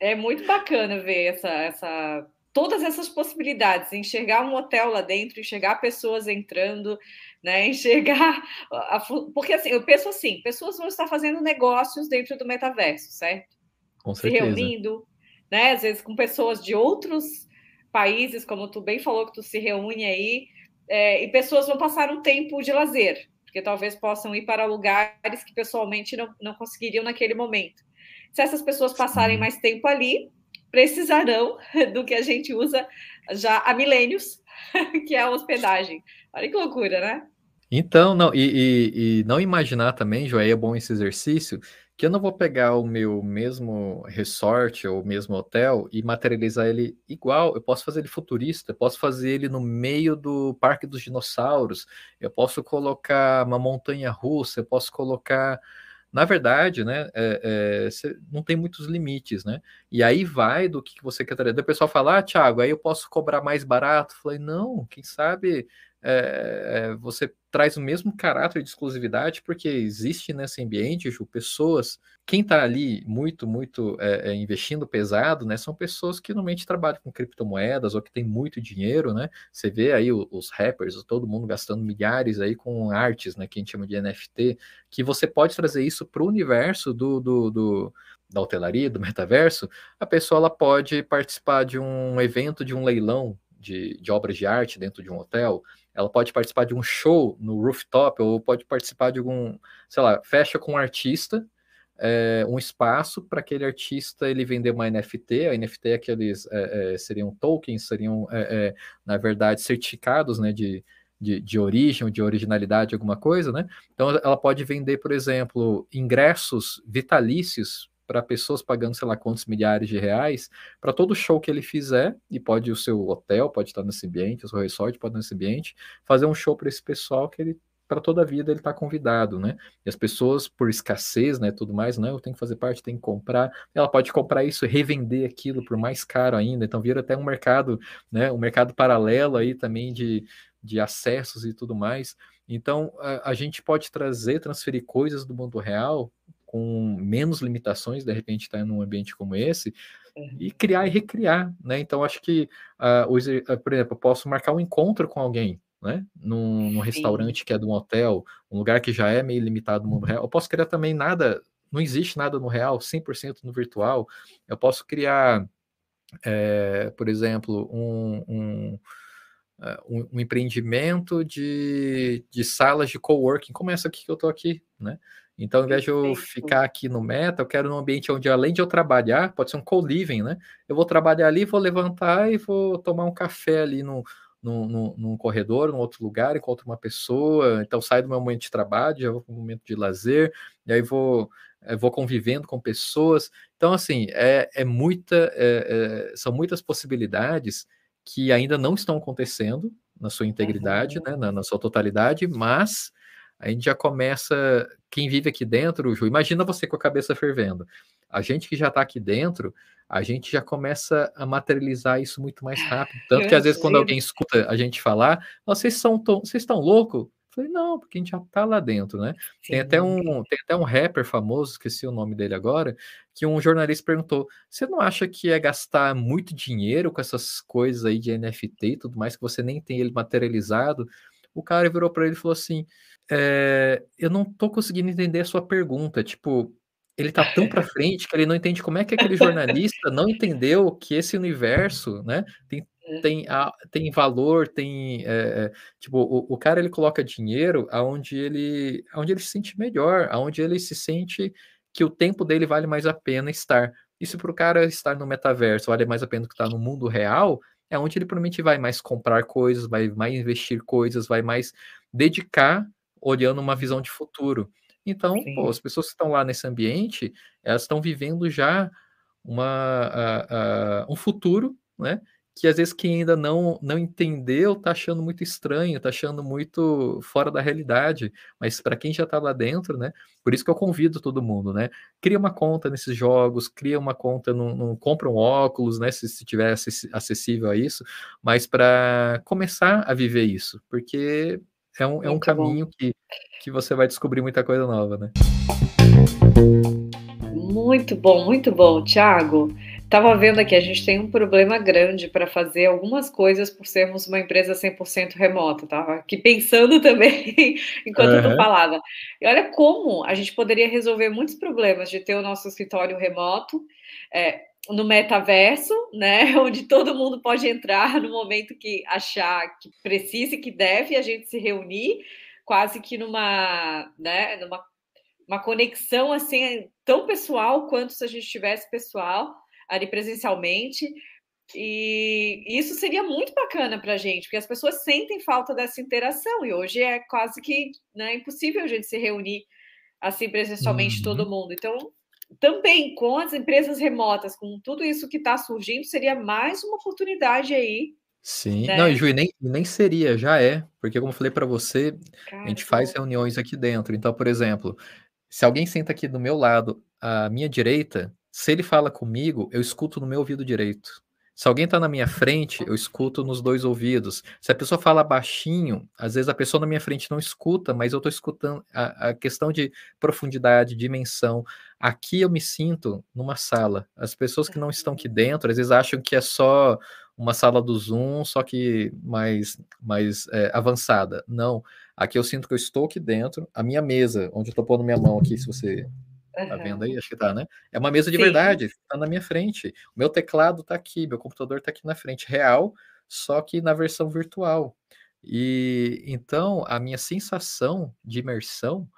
é muito bacana ver essa, essa, todas essas possibilidades, enxergar um hotel lá dentro, enxergar pessoas entrando, né? Enxergar. A, porque assim, eu penso assim: pessoas vão estar fazendo negócios dentro do metaverso, certo? Com certeza. Se reunindo, né? Às vezes com pessoas de outros países, como tu bem falou, que tu se reúne aí, é, e pessoas vão passar um tempo de lazer, porque talvez possam ir para lugares que pessoalmente não, não conseguiriam naquele momento. Se essas pessoas passarem mais tempo ali, precisarão do que a gente usa já há milênios, que é a hospedagem. Olha que loucura, né? Então, não, e, e, e não imaginar também, Joé, é bom esse exercício, que eu não vou pegar o meu mesmo resort ou mesmo hotel e materializar ele igual. Eu posso fazer ele futurista, eu posso fazer ele no meio do Parque dos Dinossauros, eu posso colocar uma montanha russa, eu posso colocar na verdade, né, é, é, não tem muitos limites, né? E aí vai do que você quer trazer. O pessoal fala, ah, Thiago, aí eu posso cobrar mais barato. Falei, não, quem sabe é, você traz o mesmo caráter de exclusividade, porque existe nesse ambiente, Ju, pessoas. Quem está ali muito, muito é, é, investindo pesado, né? São pessoas que normalmente trabalham com criptomoedas ou que têm muito dinheiro, né? Você vê aí os, os rappers, todo mundo gastando milhares aí com artes, né? Que a gente chama de NFT, que você pode trazer isso para o universo do, do, do da hotelaria, do metaverso, a pessoa ela pode participar de um evento, de um leilão de, de obras de arte dentro de um hotel, ela pode participar de um show no rooftop, ou pode participar de algum, sei lá, fecha com um artista, é, um espaço para aquele artista ele vender uma NFT, a NFT é aqueles é, é, seriam tokens, seriam, na verdade, certificados né, de, de, de origem de originalidade, alguma coisa, né? Então ela pode vender, por exemplo, ingressos vitalícios para pessoas pagando, sei lá, quantos milhares de reais, para todo show que ele fizer, e pode o seu hotel, pode estar nesse ambiente, o seu resort pode estar nesse ambiente, fazer um show para esse pessoal que ele para toda a vida ele está convidado, né? E as pessoas, por escassez, né, tudo mais, não, eu tenho que fazer parte, tenho que comprar. Ela pode comprar isso e revender aquilo por mais caro ainda. Então vira até um mercado, né, um mercado paralelo aí também de, de acessos e tudo mais. Então a, a gente pode trazer, transferir coisas do mundo real com menos limitações, de repente estar tá em um ambiente como esse, e uhum. criar e recriar, né? Então acho que, uh, por exemplo, eu posso marcar um encontro com alguém, né? Num, num restaurante que é de um hotel, um lugar que já é meio limitado no mundo real. Eu posso criar também nada, não existe nada no real, 100% no virtual. Eu posso criar, é, por exemplo, um, um um, um, empreendimento de, de salas de coworking, como essa aqui que eu estou aqui, né? Então, ao invés de eu ficar aqui no meta, eu quero um ambiente onde, além de eu trabalhar, pode ser um co-living, né? Eu vou trabalhar ali, vou levantar e vou tomar um café ali no, no, no, num corredor, num outro lugar, encontro uma pessoa, então saio do meu momento de trabalho, já vou para um momento de lazer, e aí vou, eh, vou convivendo com pessoas. Então, assim, é, é muita, é, é, são muitas possibilidades que ainda não estão acontecendo na sua integridade, uhum. né, na, na sua totalidade, mas a gente já começa. Quem vive aqui dentro, Ju, imagina você com a cabeça fervendo. A gente que já está aqui dentro, a gente já começa a materializar isso muito mais rápido. Tanto que às vezes, quando alguém escuta a gente falar, vocês são tão, vocês estão loucos? Falei, não, porque a gente já está lá dentro, né? Tem até, um, tem até um rapper famoso, esqueci o nome dele agora, que um jornalista perguntou: você não acha que é gastar muito dinheiro com essas coisas aí de NFT e tudo mais, que você nem tem ele materializado? O cara virou para ele e falou assim: é, eu não tô conseguindo entender a sua pergunta. Tipo, ele tá tão para frente que ele não entende como é que aquele jornalista não entendeu que esse universo, né, tem é. tem, a, tem valor, tem é, tipo o, o, cara ele coloca dinheiro aonde ele aonde ele se sente melhor, aonde ele se sente que o tempo dele vale mais a pena estar. E se para o cara estar no metaverso vale mais a pena do que estar no mundo real, é onde ele provavelmente vai mais comprar coisas, vai mais investir coisas, vai mais dedicar olhando uma visão de futuro. Então, pô, as pessoas que estão lá nesse ambiente, elas estão vivendo já uma, um futuro, né? Que às vezes quem ainda não, não entendeu tá achando muito estranho, tá achando muito fora da realidade. Mas para quem já está lá dentro, né? Por isso que eu convido todo mundo, né? Cria uma conta nesses jogos, cria uma conta, não, não compra um óculos, né? Se, se tiver acessível a isso, mas para começar a viver isso, porque é um, é um caminho que, que você vai descobrir muita coisa nova, né? Muito bom, muito bom, Thiago. Estava vendo aqui, a gente tem um problema grande para fazer algumas coisas por sermos uma empresa 100% remota. Estava aqui pensando também enquanto uhum. tu falava. E olha como a gente poderia resolver muitos problemas de ter o nosso escritório remoto. É, no metaverso, né, onde todo mundo pode entrar no momento que achar que precisa e que deve a gente se reunir, quase que numa, né, numa uma conexão assim tão pessoal quanto se a gente tivesse pessoal ali presencialmente. E isso seria muito bacana para a gente, porque as pessoas sentem falta dessa interação e hoje é quase que né, impossível a gente se reunir assim presencialmente uhum. todo mundo. Então também com as empresas remotas, com tudo isso que está surgindo, seria mais uma oportunidade aí. Sim, né? não, e Ju, nem, nem seria, já é, porque como eu falei para você, a gente faz reuniões aqui dentro. Então, por exemplo, se alguém senta aqui do meu lado, à minha direita, se ele fala comigo, eu escuto no meu ouvido direito. Se alguém está na minha frente, eu escuto nos dois ouvidos. Se a pessoa fala baixinho, às vezes a pessoa na minha frente não escuta, mas eu estou escutando a, a, questão de profundidade, dimensão. Aqui eu me sinto numa sala. As pessoas que não estão aqui dentro, às vezes acham que é só uma sala do Zoom, só que mais, mais é, avançada. Não. Aqui eu sinto que eu estou aqui dentro. A minha mesa, onde eu estou pondo minha mão aqui, se você Tá vendo aí? Acho que tá, né? É uma mesa de Sim. verdade, tá na minha frente. O meu teclado tá aqui, meu computador tá aqui na frente, real, só que na versão virtual. E então a minha sensação de imersão,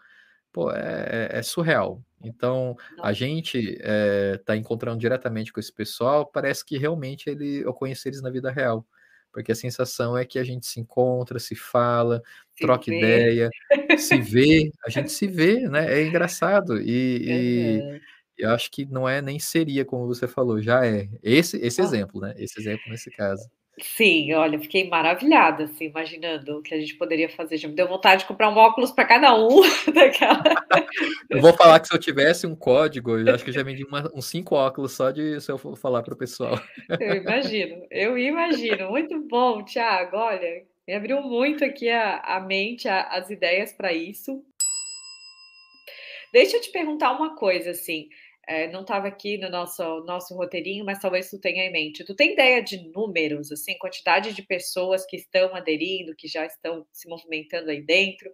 pô, é, é, é surreal. Então a gente é, tá encontrando diretamente com esse pessoal, parece que realmente ele, eu conheci eles na vida real porque a sensação é que a gente se encontra, se fala, se troca vê. ideia, se vê, a gente se vê, né? É engraçado. E, uhum. e, eu acho que não é nem seria, como você falou, já é. Esse, esse ah. exemplo, né? Esse exemplo nesse caso. Sim, olha, fiquei maravilhada, assim, imaginando o que a gente poderia fazer. Já me deu vontade de comprar um óculos para cada um. Daquela... Eu vou falar que se eu tivesse um código, eu acho que eu já vendi uma, uns cinco óculos só de se eu for falar para o pessoal. Eu imagino, eu imagino. Muito bom, Thiago. Olha, me abriu muito aqui a, a mente, a, as ideias para isso. Deixa eu te perguntar uma coisa, assim é, não estava aqui no nosso, nosso roteirinho, mas talvez tu tenha em mente. Tu tem ideia de números, assim, quantidade de pessoas que estão aderindo, que já estão se movimentando aí dentro?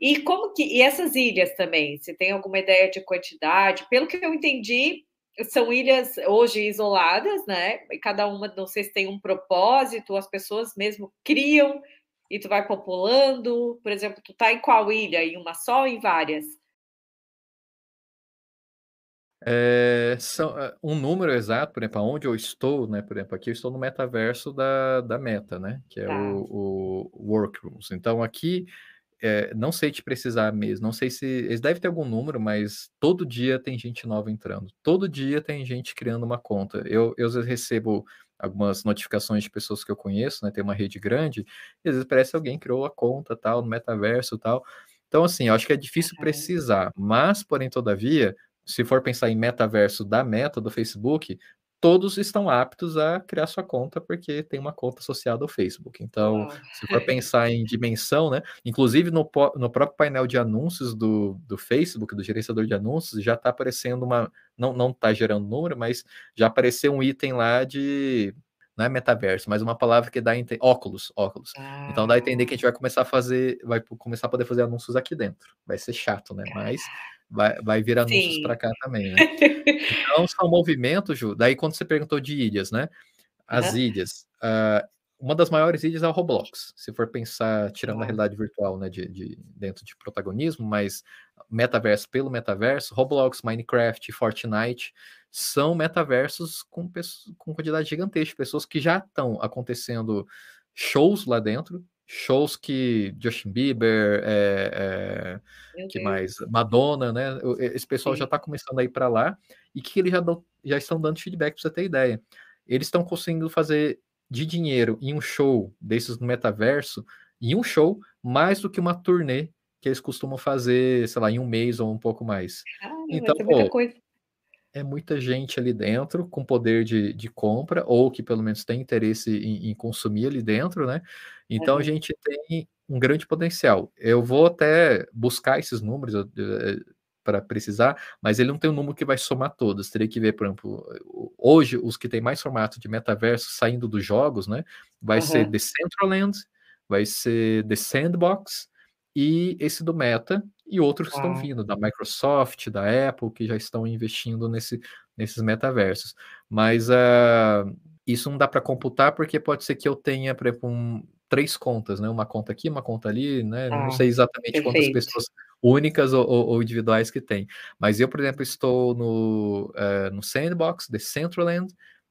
E como que. E essas ilhas também? Se tem alguma ideia de quantidade? Pelo que eu entendi, são ilhas hoje isoladas, né? E cada uma, não sei se tem um propósito, as pessoas mesmo criam e tu vai populando. Por exemplo, tu tá em qual ilha? Em uma só ou em várias? É, são, é, um número exato, por exemplo, onde eu estou, né? Por exemplo, aqui eu estou no metaverso da, da Meta, né? Que é tá. o, o Workrooms. Então aqui é, não sei te precisar mesmo, não sei se eles devem ter algum número, mas todo dia tem gente nova entrando, todo dia tem gente criando uma conta. Eu, eu recebo algumas notificações de pessoas que eu conheço, né? Tem uma rede grande, e às vezes parece alguém criou a conta tal no metaverso tal. Então assim, eu acho que é difícil precisar, mas porém todavia se for pensar em metaverso da meta do Facebook, todos estão aptos a criar sua conta porque tem uma conta associada ao Facebook. Então, se for pensar em dimensão, né? Inclusive no, no próprio painel de anúncios do, do Facebook, do gerenciador de anúncios, já está aparecendo uma. Não, não está gerando número, mas já apareceu um item lá de não é metaverso, mas uma palavra que dá ente... óculos, óculos. Ah. Então dá a entender que a gente vai começar a fazer, vai começar a poder fazer anúncios aqui dentro. Vai ser chato, né? Mas vai, vai vir anúncios para cá também, né? Então são movimentos, Ju. Daí quando você perguntou de ilhas, né? As uhum. ilhas. Uh, uma das maiores ilhas é o Roblox. Se for pensar, tirando a realidade virtual, né, de, de, dentro de protagonismo, mas metaverso pelo metaverso, Roblox, Minecraft, Fortnite são metaversos com, com quantidade gigantesca de pessoas que já estão acontecendo shows lá dentro, shows que Justin Bieber, é, é, que mais Madonna, né? Esse pessoal Sim. já está começando a ir para lá e que eles já, dão, já estão dando feedback para você ter ideia. Eles estão conseguindo fazer de dinheiro em um show desses no metaverso, em um show, mais do que uma turnê que eles costumam fazer, sei lá, em um mês ou um pouco mais. então, é pô, é muita gente ali dentro com poder de, de compra, ou que pelo menos tem interesse em, em consumir ali dentro, né? Então uhum. a gente tem um grande potencial. Eu vou até buscar esses números eh, para precisar, mas ele não tem um número que vai somar todos. Teria que ver, por exemplo, hoje os que tem mais formato de metaverso saindo dos jogos, né? Vai uhum. ser Decentraland, vai ser The Sandbox e esse do Meta e outros que estão vindo, da Microsoft, da Apple, que já estão investindo nesse, nesses metaversos. Mas uh, isso não dá para computar porque pode ser que eu tenha, por exemplo, um, três contas, né? Uma conta aqui, uma conta ali, né? Ah, não sei exatamente perfeito. quantas pessoas únicas ou, ou, individuais que tem. Mas eu, por exemplo, estou no, uh, no Sandbox, The Centraland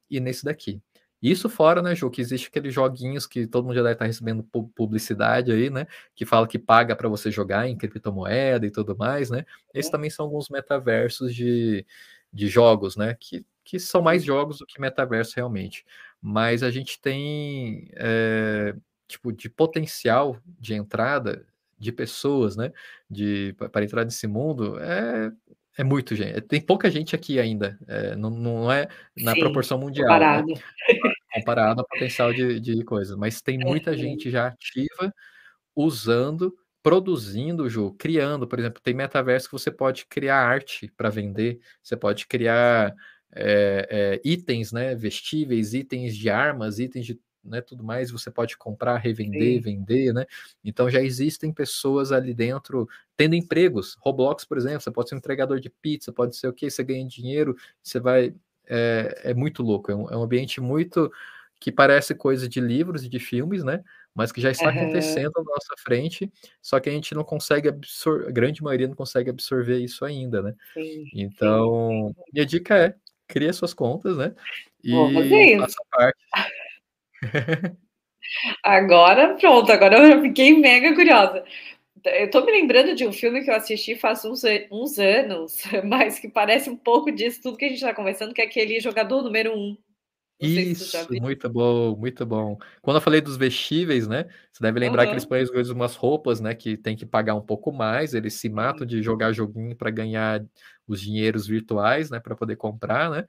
e nesse daqui. Isso fora, né, Ju, que existe aqueles joguinhos que todo mundo já deve estar recebendo publicidade aí, né? Que fala que paga para você jogar em criptomoeda e tudo mais, né? Esses é. também são alguns metaversos de, de jogos, né? Que, que são mais jogos do que metaverso realmente. Mas a gente tem é, tipo de potencial de entrada de pessoas, né? De para entrar nesse mundo é é muito gente. Tem pouca gente aqui ainda. É, não, não é na Sim, proporção mundial. Né? Comparado. Ao potencial de, de coisas. Mas tem muita é, gente já ativa usando, produzindo, Ju, criando. Por exemplo, tem metaverso que você pode criar arte para vender. Você pode criar é, é, itens, né? Vestíveis, itens de armas, itens de né, tudo mais, você pode comprar, revender, Sim. vender, né? Então já existem pessoas ali dentro tendo empregos. Roblox, por exemplo, você pode ser um entregador de pizza, pode ser o que, você ganha dinheiro, você vai. É, é muito louco, é um, é um, ambiente muito que parece coisa de livros e de filmes, né? Mas que já está uhum. acontecendo à nossa frente, só que a gente não consegue absorver, a grande maioria não consegue absorver isso ainda, né? Sim, então, sim. minha dica é cria suas contas, né? E faça parte. Agora, pronto, agora eu fiquei mega curiosa. Eu tô me lembrando de um filme que eu assisti faz uns, uns anos, mas que parece um pouco disso tudo que a gente está conversando, que é aquele jogador número um. Isso, muito bom, muito bom. Quando eu falei dos vestíveis, né? Você deve lembrar uhum. que eles põem às vezes umas roupas, né? Que tem que pagar um pouco mais, eles se matam de jogar joguinho para ganhar os dinheiros virtuais, né? Para poder comprar, né?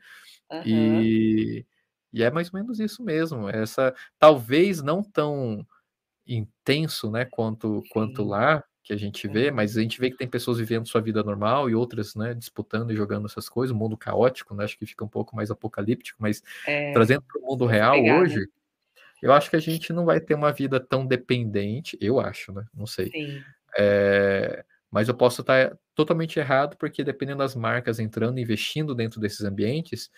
Uhum. E e é mais ou menos isso mesmo. Essa talvez não tão intenso, né, quanto quanto lá que a gente vê, mas a gente vê que tem pessoas vivendo sua vida normal e outras, né, disputando e jogando essas coisas, um mundo caótico, né, acho que fica um pouco mais apocalíptico, mas é, trazendo para o mundo real pegar, hoje, né? eu acho que a gente não vai ter uma vida tão dependente, eu acho, né, não sei. É, mas eu posso estar totalmente errado, porque dependendo das marcas entrando, investindo dentro desses ambientes,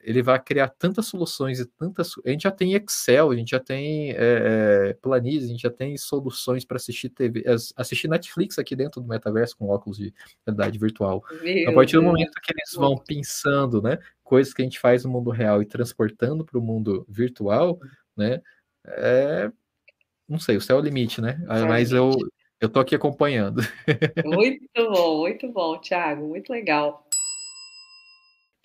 ele vai criar tantas soluções e tantas. A gente já tem Excel, a gente já tem é, é, planilhas, a gente já tem soluções para assistir TV, assistir Netflix aqui dentro do metaverso com óculos de realidade virtual. Meu a partir do momento que eles vão pensando, né, coisas que a gente faz no mundo real e transportando para o mundo virtual, né, é, não sei, o céu é o limite, né? É Mas eu eu tô aqui acompanhando. Muito bom, muito bom, Thiago, muito legal.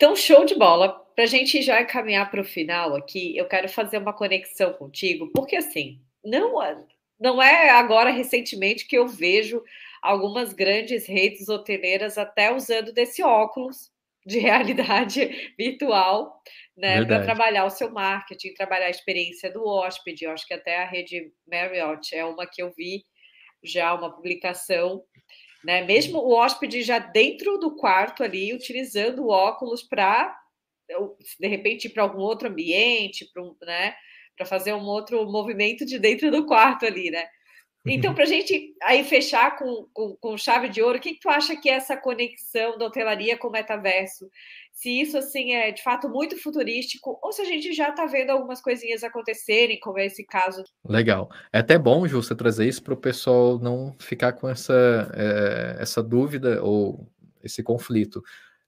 Então, show de bola. Para a gente já caminhar para o final aqui, eu quero fazer uma conexão contigo, porque assim, não, é, não é agora recentemente que eu vejo algumas grandes redes hoteleiras até usando desse óculos de realidade virtual, né, para trabalhar o seu marketing, trabalhar a experiência do hóspede. Eu acho que até a rede Marriott é uma que eu vi já uma publicação né? Mesmo o hóspede já dentro do quarto ali, utilizando o óculos para de repente ir para algum outro ambiente, para um, né, fazer um outro movimento de dentro do quarto ali, né? Então, para a gente aí fechar com, com, com, chave de ouro, o que, que tu acha que é essa conexão da hotelaria com o metaverso? Se isso assim é de fato muito futurístico, ou se a gente já está vendo algumas coisinhas acontecerem, como é esse caso. Legal. É até bom, Ju, você trazer isso para o pessoal não ficar com essa, é, essa dúvida ou esse conflito.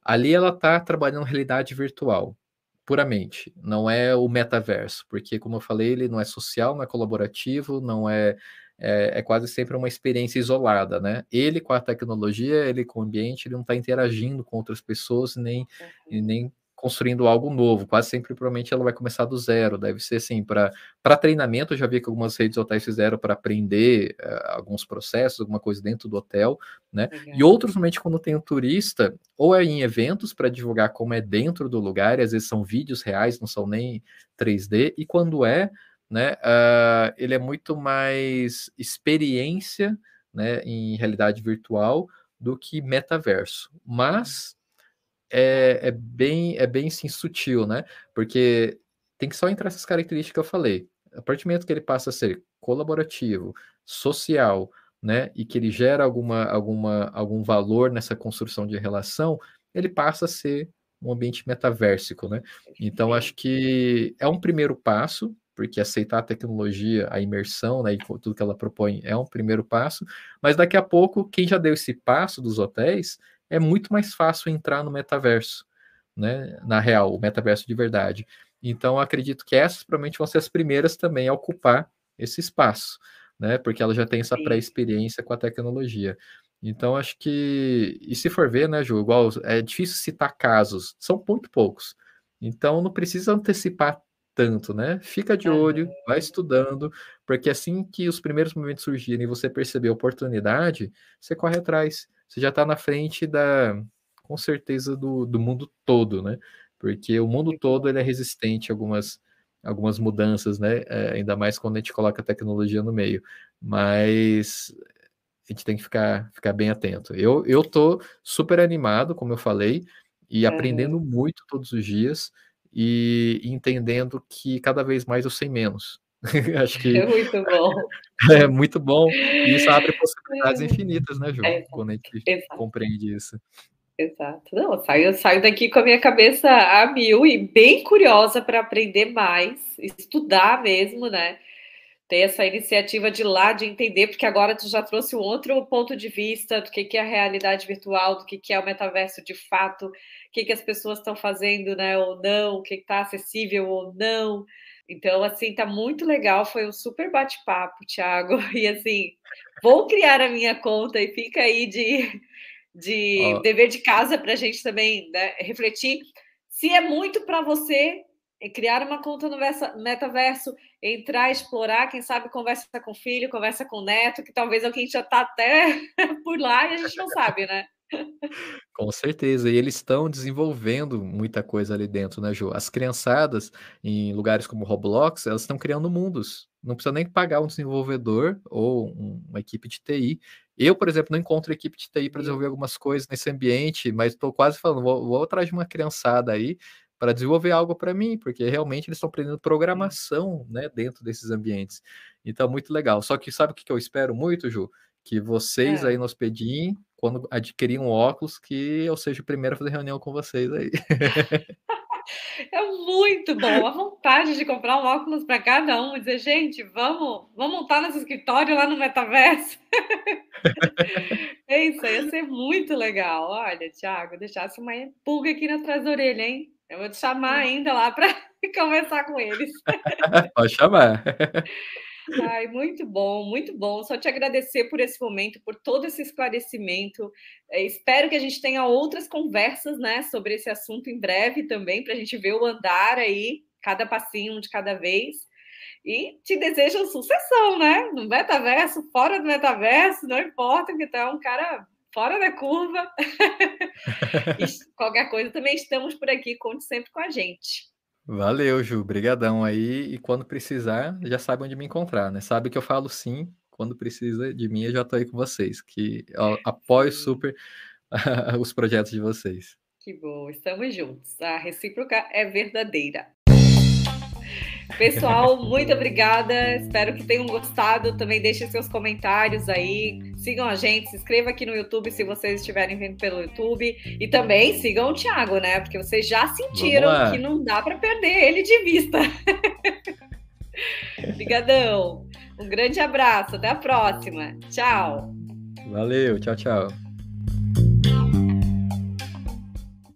Ali ela está trabalhando realidade virtual puramente, não é o metaverso, porque, como eu falei, ele não é social, não é colaborativo, não é é, é, quase sempre uma experiência isolada, né? Ele com a tecnologia, ele com o ambiente, ele não está interagindo com outras pessoas, nem, uhum. nem construindo algo novo. Quase sempre, provavelmente, ela vai começar do zero. Deve ser assim, para treinamento, eu já vi que algumas redes hotéis fizeram para aprender uh, alguns processos, alguma coisa dentro do hotel, né? Legal. E outros, normalmente, quando tem um turista, ou é em eventos para divulgar como é dentro do lugar, e às vezes são vídeos reais, não são nem 3D, e quando é né? Uh, ele é muito mais experiência, né, em realidade virtual do que metaverso. Mas é, é bem, é bem sim, sutil, né? Porque tem que só entrar essas características que eu falei. A partir do momento que ele passa a ser colaborativo, social, né, e que ele gera alguma, alguma, algum valor nessa construção de relação, ele passa a ser um ambiente metaversico, né? Então acho que é um primeiro passo, porque aceitar a tecnologia, a imersão, né, e tudo que ela propõe é um primeiro passo, mas daqui a pouco, quem já deu esse passo dos hotéis, é muito mais fácil entrar no metaverso, né, na real, o metaverso de verdade. Então, acredito que essas provavelmente vão ser as primeiras também a ocupar esse espaço, né, porque ela já tem essa pré-experiência com a tecnologia. Então, acho que, e se for ver, né, Ju, igual, é difícil citar casos, são muito poucos. Então, não precisa antecipar tanto, né? Fica de olho, vai estudando, porque assim que os primeiros momentos surgirem e você perceber a oportunidade, você corre atrás. Você já está na frente da, com certeza, do, do mundo todo, né? Porque o mundo todo ele é resistente a algumas, algumas mudanças, né? É, ainda mais quando a gente coloca a tecnologia no meio. Mas a gente tem que ficar, ficar bem atento. Eu, eu tô super animado, como eu falei, e aprendendo muito todos os dias e entendendo que cada vez mais eu sei menos. Acho que é muito bom. É muito bom. E isso abre possibilidades infinitas, né, Ju? É, quando a gente exato. compreende isso. Exato. Não, eu saio, eu saio daqui com a minha cabeça a mil e bem curiosa para aprender mais, estudar mesmo, né? Ter essa iniciativa de lá, de entender, porque agora tu já trouxe um outro ponto de vista do que, que é a realidade virtual, do que, que é o metaverso de fato, que, que as pessoas estão fazendo, né, ou não, o que está acessível ou não. Então, assim, tá muito legal. Foi um super bate-papo, Thiago. E assim, vou criar a minha conta e fica aí de, de oh. dever de casa para a gente também né, refletir. Se é muito para você criar uma conta no metaverso, entrar, explorar, quem sabe conversa com o filho, conversa com o neto, que talvez alguém já está até por lá e a gente não sabe, né? Com certeza, e eles estão desenvolvendo muita coisa ali dentro, né, Ju? As criançadas, em lugares como Roblox, elas estão criando mundos. Não precisa nem pagar um desenvolvedor ou uma equipe de TI. Eu, por exemplo, não encontro equipe de TI para desenvolver algumas coisas nesse ambiente, mas estou quase falando, vou, vou atrás de uma criançada aí para desenvolver algo para mim, porque realmente eles estão aprendendo programação, né, dentro desses ambientes. Então, muito legal. Só que sabe o que eu espero muito, Ju? Que vocês é. aí no Hospedim quando adquirir um óculos, que eu seja o primeiro a fazer reunião com vocês aí. É muito bom. A vontade de comprar um óculos para cada um e dizer, gente, vamos, vamos montar nosso escritório lá no metaverso. é isso, ia ser muito legal. Olha, Thiago, deixasse uma pulga aqui atrás da orelha, hein? Eu vou te chamar ainda lá para conversar com eles. Pode chamar. Ai, muito bom, muito bom. Só te agradecer por esse momento, por todo esse esclarecimento. É, espero que a gente tenha outras conversas, né, sobre esse assunto em breve também, para a gente ver o andar aí, cada passinho de cada vez. E te desejo sucessão, né? No metaverso, fora do metaverso, não importa, que tu é um cara fora da curva. qualquer coisa também estamos por aqui, conte sempre com a gente. Valeu, Ju. Brigadão aí. E quando precisar, já sabe onde me encontrar, né? Sabe que eu falo sim. Quando precisa de mim, eu já tô aí com vocês. Que apoio super os projetos de vocês. Que bom, estamos juntos. A recíproca é verdadeira. Pessoal, muito obrigada. Espero que tenham gostado. Também deixem seus comentários aí. Sigam a gente, se inscreva aqui no YouTube se vocês estiverem vendo pelo YouTube. E também sigam o Thiago, né? Porque vocês já sentiram que não dá para perder ele de vista. Obrigadão. Um grande abraço. Até a próxima. Tchau. Valeu. Tchau, tchau.